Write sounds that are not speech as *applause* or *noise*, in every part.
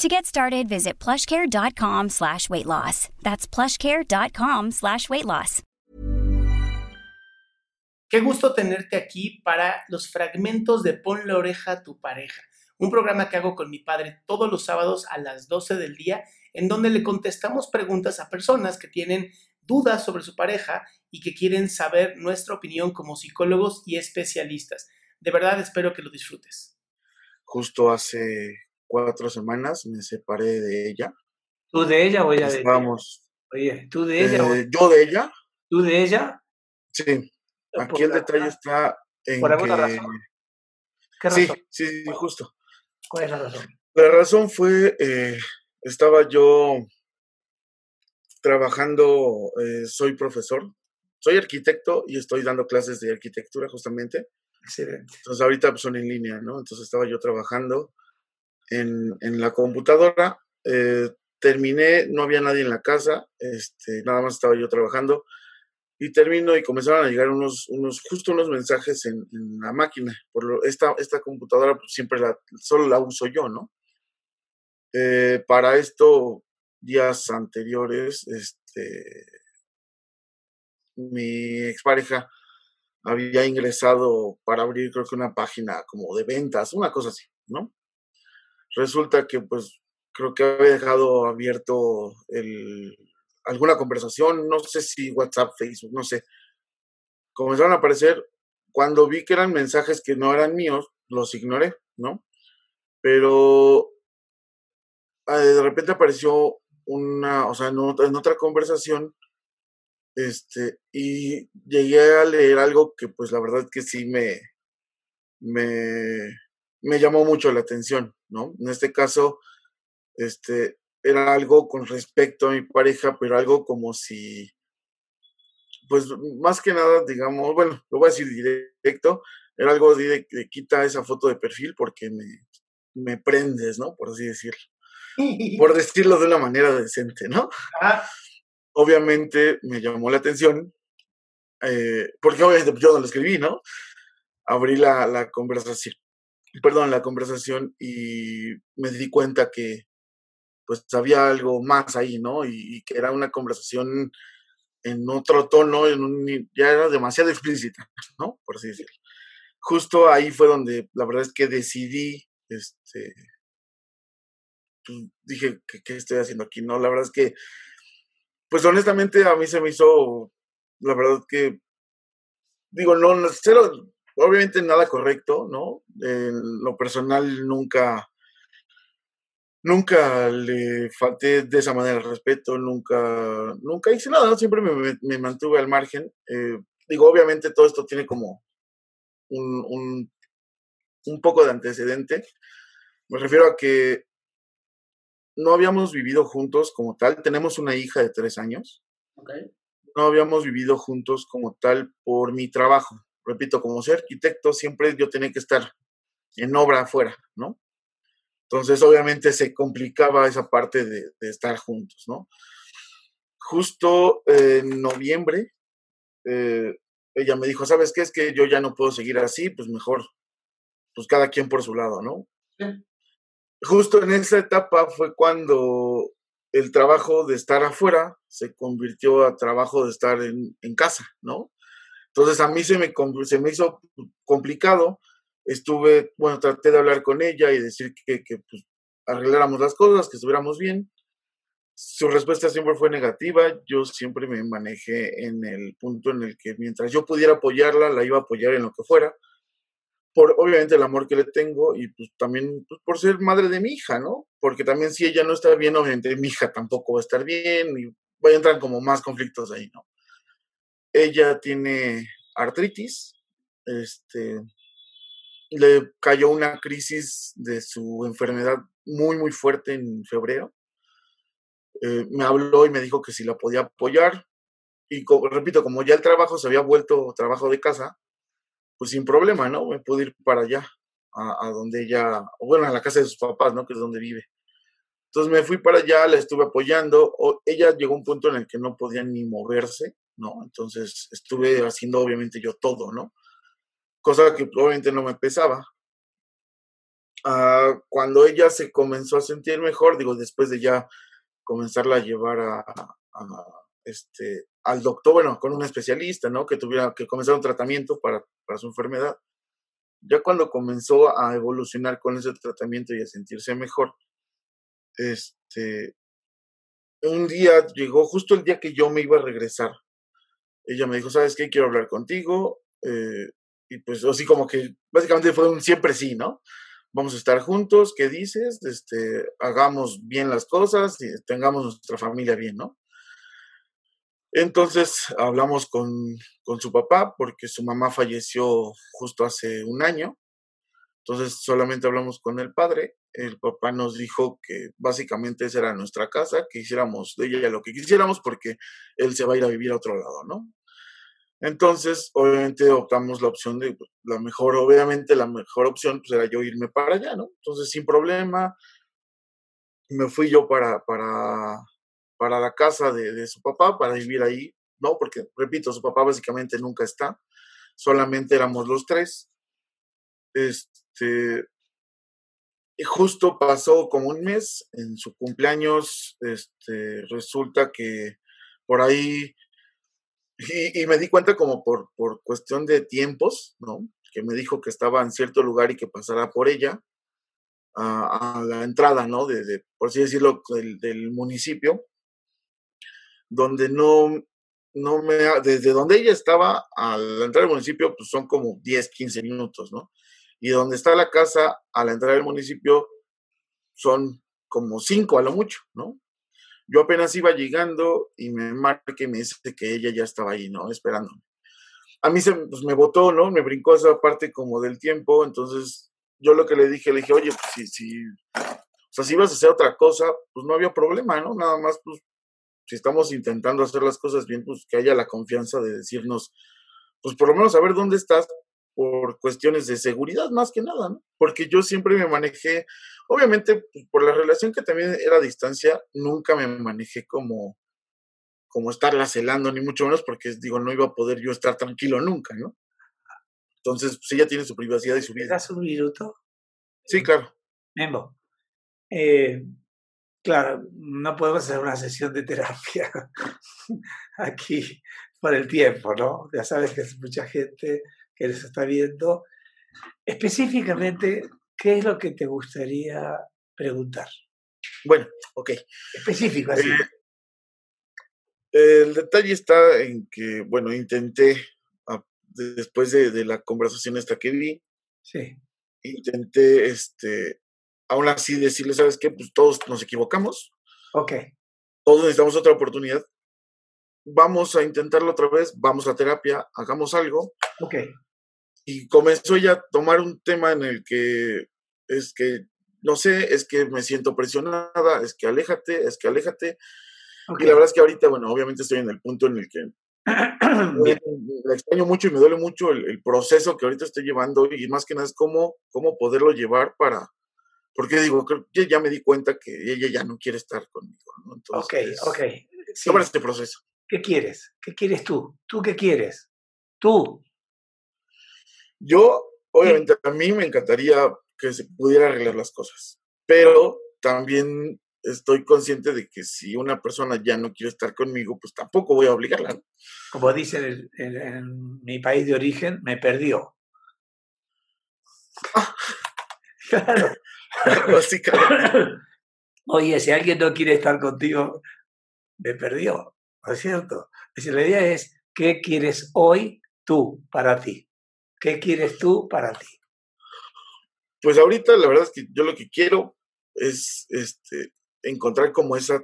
To get started, visit plushcare.com slash weight loss. That's plushcare.com slash weight loss. Qué gusto tenerte aquí para los fragmentos de Pon la oreja a tu pareja, un programa que hago con mi padre todos los sábados a las 12 del día, en donde le contestamos preguntas a personas que tienen dudas sobre su pareja y que quieren saber nuestra opinión como psicólogos y especialistas. De verdad espero que lo disfrutes. Justo hace cuatro semanas me separé de ella. ¿Tú de ella o ella de? Vamos. Oye, ¿tú de ella o Eh, yo de ella, tú de ella? sí. Aquí el detalle está en por alguna que... razón. ¿Qué Sí, razón? sí, sí, justo. ¿Cuál es la razón? La razón fue, eh, estaba yo trabajando, eh, soy profesor, soy arquitecto y estoy dando clases de arquitectura justamente. Excelente. Entonces ahorita pues, son en línea, ¿no? Entonces estaba yo trabajando en, en la computadora, eh, terminé, no había nadie en la casa, este, nada más estaba yo trabajando y termino y comenzaron a llegar unos, unos justo unos mensajes en, en la máquina. Por lo, esta, esta computadora pues, siempre la, solo la uso yo, ¿no? Eh, para esto, días anteriores, este, mi expareja había ingresado para abrir creo que una página como de ventas, una cosa así, ¿no? Resulta que pues creo que había dejado abierto el, alguna conversación, no sé si WhatsApp, Facebook, no sé. Comenzaron a aparecer, cuando vi que eran mensajes que no eran míos, los ignoré, ¿no? Pero eh, de repente apareció una, o sea, en otra, en otra conversación, este, y llegué a leer algo que pues la verdad que sí me, me, me llamó mucho la atención, ¿no? En este caso, este, era algo con respecto a mi pareja, pero algo como si, pues más que nada, digamos, bueno, lo voy a decir directo, era algo de, de quita esa foto de perfil porque me, me prendes, ¿no? Por así decirlo. Por *laughs* decirlo de una manera decente, ¿no? Obviamente me llamó la atención, eh, porque obviamente yo no lo escribí, ¿no? Abrí la, la conversación, perdón, la conversación y me di cuenta que pues había algo más ahí, ¿no? Y, que era una conversación en otro tono, en un, ya era demasiado *laughs* explícita, ¿no? Por así decirlo. Justo ahí fue donde la verdad es que decidí, este, pues, dije, ¿qué, qué estoy haciendo aquí? No, la verdad es que pues honestamente a mí se me hizo, la verdad que, digo, no, no, cero, obviamente nada correcto, ¿no? En lo personal nunca, nunca le falté de esa manera el respeto, nunca, nunca hice nada, siempre me, mantuve al margen. Eh, digo, obviamente todo esto tiene como un, un, un poco de antecedente. Me refiero a que no habíamos vivido juntos como tal. Tenemos una hija de tres años. ok. No habíamos vivido juntos como tal por mi trabajo. Repito, como soy arquitecto, siempre yo tenía que estar en obra afuera, ¿no? Entonces, obviamente se complicaba esa parte de, de estar juntos, ¿no? justo en noviembre, eh, ella me dijo, ¿sabes qué? Es que yo ya no puedo seguir así, pues mejor, pues cada quien por su lado, ¿no? Justo en esa etapa fue cuando el trabajo de estar afuera se convirtió a trabajo de estar en, en casa, ¿no? Entonces a mí se me, se me hizo complicado. Estuve, bueno, traté de hablar con ella y decir que, que pues, arregláramos las cosas, que estuviéramos bien. Su respuesta siempre fue negativa. Yo siempre me manejé en el punto en el que mientras yo pudiera apoyarla, la iba a apoyar en lo que fuera. Por obviamente el amor que le tengo y pues también pues, por ser madre de mi hija, ¿no? Porque también si ella no está bien, obviamente mi hija tampoco va a estar bien y a entrar como más conflictos ahí, ¿no? Ella tiene artritis, este, le cayó una crisis de su enfermedad muy, muy fuerte en febrero. Eh, me habló y me dijo que si la podía apoyar. Y repito, como ya el trabajo se había vuelto trabajo de casa, pues sin problema, ¿no? Me pude ir para allá, a, donde ella, bueno, a la casa de sus papás, ¿no? Que es donde vive. Entonces me fui para allá, la estuve apoyando. Ella llegó a un punto en el que no podía ni moverse. ¿No? Entonces estuve haciendo obviamente yo todo, ¿no? Cosa que obviamente no me pesaba. Uh, cuando ella se comenzó a sentir mejor, digo, después de ya comenzarla a llevar a, a, este, al doctor, bueno, con un especialista, ¿no? Que tuviera que comenzar un tratamiento para, para su enfermedad. Ya cuando comenzó a evolucionar con ese tratamiento y a sentirse mejor, este, un día llegó justo el día que yo me iba a regresar ella me dijo, ¿sabes qué? Quiero hablar contigo. Eh, y pues así como que básicamente fue un siempre sí, ¿no? Vamos a estar juntos, ¿qué dices? Este, hagamos bien las cosas y tengamos nuestra familia bien, ¿no? Entonces hablamos con, con su papá porque su mamá falleció justo hace un año. Entonces solamente hablamos con el padre. El papá nos dijo que básicamente esa era nuestra casa, que hiciéramos de ella lo que quisiéramos porque él se va a ir a vivir a otro lado, ¿no? Entonces, obviamente optamos la opción de pues, la mejor, obviamente la mejor opción pues era yo irme para allá, ¿no? Entonces, sin problema, me fui yo para, para, para la casa de, de su papá, para vivir ahí, ¿no? Porque, repito, su papá básicamente nunca está, solamente éramos los tres. Este, justo pasó como un mes, en su cumpleaños, este, resulta que por ahí y, me di cuenta como por, por cuestión de tiempos, ¿no? Que me dijo que estaba en cierto lugar y que pasara por ella a, a la entrada, ¿no? De, por así decirlo, del, del, municipio, donde no, no me, desde donde ella estaba a la entrada del municipio, pues son como 10, 15 minutos, ¿no? Y donde está la casa a la entrada del municipio son como 5 a lo mucho, ¿no? Yo apenas iba llegando y me marca y me dice que ella ya estaba ahí, ¿no? Esperándome. A mí se, pues, me votó, ¿no? Me brincó esa parte como del tiempo, entonces yo lo que le dije, le dije, oye, pues si, si, o sea, si ibas a hacer otra cosa, pues no había problema, ¿no? Nada más, pues, si estamos intentando hacer las cosas bien, pues que haya la confianza de decirnos, pues por lo menos saber dónde estás por cuestiones de seguridad más que nada, ¿no? Porque yo siempre me manejé, obviamente pues, por la relación que también era a distancia, nunca me manejé como, como estarla celando, ni mucho menos porque digo, no iba a poder yo estar tranquilo nunca, ¿no? Entonces, pues ella tiene su privacidad y su vida. das un minuto? Sí, claro. Memo. Eh, claro, no podemos hacer una sesión de terapia *laughs* aquí por el tiempo, ¿no? Ya sabes que es mucha gente que les está viendo, específicamente, ¿qué es lo que te gustaría preguntar? Bueno, ok. Específico, así. Eh, el detalle está en que, bueno, intenté, después de, de, la conversación esta que vi, sí. intenté, este, aún así decirle, ¿sabes qué? Pues todos nos equivocamos. Ok. Todos necesitamos otra oportunidad. Vamos a intentarlo otra vez, vamos a terapia, hagamos algo. Ok y comenzó ya a tomar un tema en el que es que, no sé, es que me siento presionada, es que aléjate, es que aléjate. Okay. Y la verdad es que ahorita, bueno, obviamente estoy en el punto en el que *clears throat* me, extraño mucho y me duele mucho el, el, proceso que ahorita estoy llevando y más que nada es cómo, cómo poderlo llevar para, porque digo, creo que ya me di cuenta que ella ya no quiere estar conmigo. ¿no? Entonces, ok, ok. sí. sobre este proceso. ¿Qué quieres? ¿Qué quieres tú? ¿Tú qué quieres? Tú. Yo, obviamente, a mí me encantaría que se pudiera arreglar las cosas, pero también estoy consciente de que si una persona ya no quiere estar conmigo, pues tampoco voy a obligarla. Como dicen en, en- en mi país de origen, me perdió. *laughs* Claro. Básicamente. *coughs* Oye, si alguien no quiere estar contigo, me perdió, ¿no es cierto? Es decir, la idea es, ¿qué quieres hoy tú para ti? ¿Qué quieres tú para ti? Pues ahorita la verdad es que yo lo que quiero es este, encontrar como esa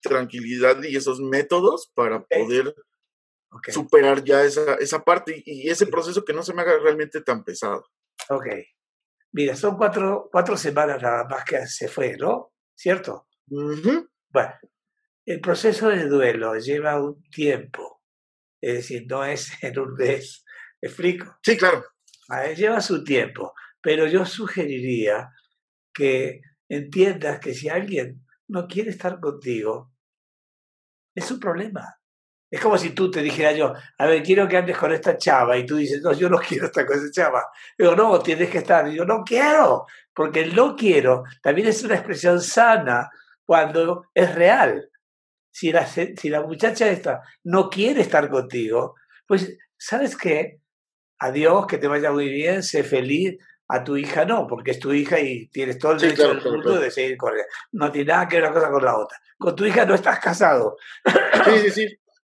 tranquilidad y esos métodos para poder superar ya esa, esa parte y, y ese proceso que no se me haga realmente tan pesado. ok. Mira, son cuatro, cuatro semanas nada más que se fue, ¿no? ¿Cierto? Bueno, el proceso de duelo lleva un tiempo, es decir, no es *laughs* en un mes. ¿Me explico? Sí, claro. Ah, Lleva su tiempo, pero yo sugeriría que entiendas que si alguien no quiere estar contigo, es su problema. Es como si tú te dijera yo, a ver, quiero que andes con esta chava, y tú dices, no, yo no *laughs* quiero estar con esa chava. Digo, no, tienes que estar. Y yo, no quiero, porque el no quiero también es una expresión sana cuando es real. Si la, si la muchacha esta no quiere estar contigo, pues, ¿sabes qué? Adiós, que te vaya muy bien, sé feliz. A tu hija no, porque es tu hija y tienes todo el Sí, derecho claro, del claro, mundo claro. de seguir con ella. No tiene nada que ver una cosa con la otra. Con tu hija no estás casado. Sí, sí, sí.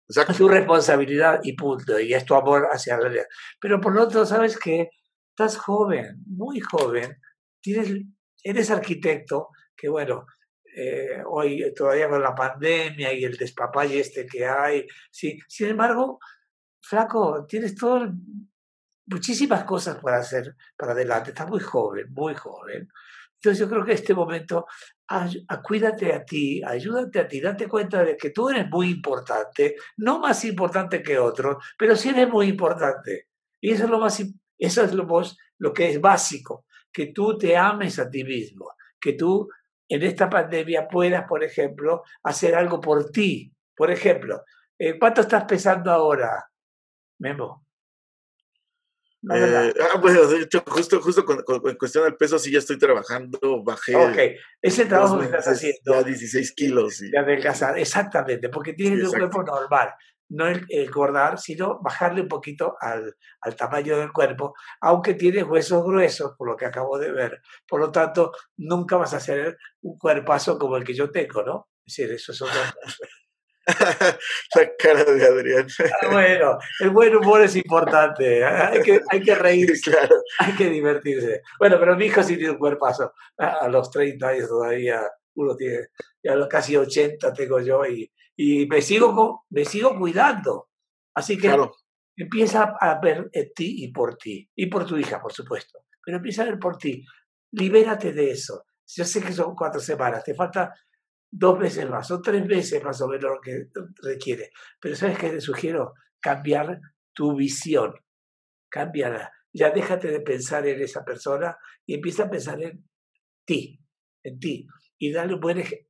Exacto. Es tu responsabilidad y punto. Y es tu amor hacia la realidad. Pero por lo otro, sabes que estás joven, muy joven. Tienes, eres arquitecto, que bueno, eh, hoy todavía con la pandemia y el despapalle este que hay. Sí. Sin embargo, flaco, tienes todo, muchísimas cosas para hacer para adelante. Estás muy joven, muy joven. Entonces yo creo que este momento, ay- a- cuídate a ti, ayúdate a ti, date cuenta de que tú eres muy importante, no más importante que otros, pero sí eres muy importante. Y eso es lo más, eso es lo, lo que es básico, que tú te ames a ti mismo, que tú en esta pandemia puedas, por ejemplo, hacer algo por ti. Por ejemplo, eh, ¿cuánto estás pesando ahora, Memo? Eh, ah, bueno, de hecho, justo, justo con, cuestión del peso, sí ya estoy trabajando, bajé Ok, ese trabajo que estás haciendo ya 16 kilos. y- de adelgazar, exactamente, porque tienes Sí, un cuerpo normal, no el, engordar, sino bajarle un poquito al, al tamaño del cuerpo, aunque tienes huesos gruesos, por lo que acabo de ver. Por lo tanto, nunca vas a hacer un cuerpazo como el que yo tengo, ¿no? Es decir, eso es otra *laughs* La cara de Adrián. Ah, Bueno, el buen humor es importante, ¿eh? hay que, hay que reírse. *laughs* claro. hay que divertirse. Bueno, pero mi hijo sí tiene un cuerpazo. A, los 30 años todavía uno tiene, ya los casi 80 tengo yo y, y me, sigo, me sigo cuidando. Así que Claro. empieza a ver en ti y por ti. Y por tu hija, por supuesto. Pero empieza a ver por ti. Libérate de eso. Yo sé que son cuatro semanas, te falta dos veces más, o tres veces más o menos lo que requiere. Pero ¿sabes qué te sugiero? Cambiar tu visión. Cámbiala. Ya déjate de pensar en esa persona y empieza a pensar en ti, en ti. Y dale un buen ej-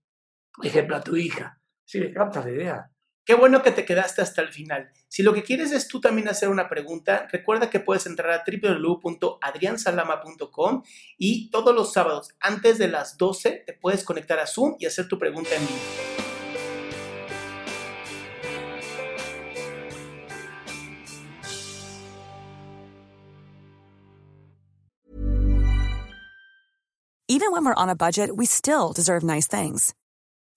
ejemplo a tu hija. ¿Sí me captas la idea? Qué bueno que te quedaste hasta el final. Si lo que quieres es tú también hacer una pregunta, recuerda que puedes entrar a www.adriansalama.com y todos los sábados antes de las 12 te puedes conectar a Zoom y hacer tu pregunta en vivo. Even when we're on a budget, we still deserve nice things.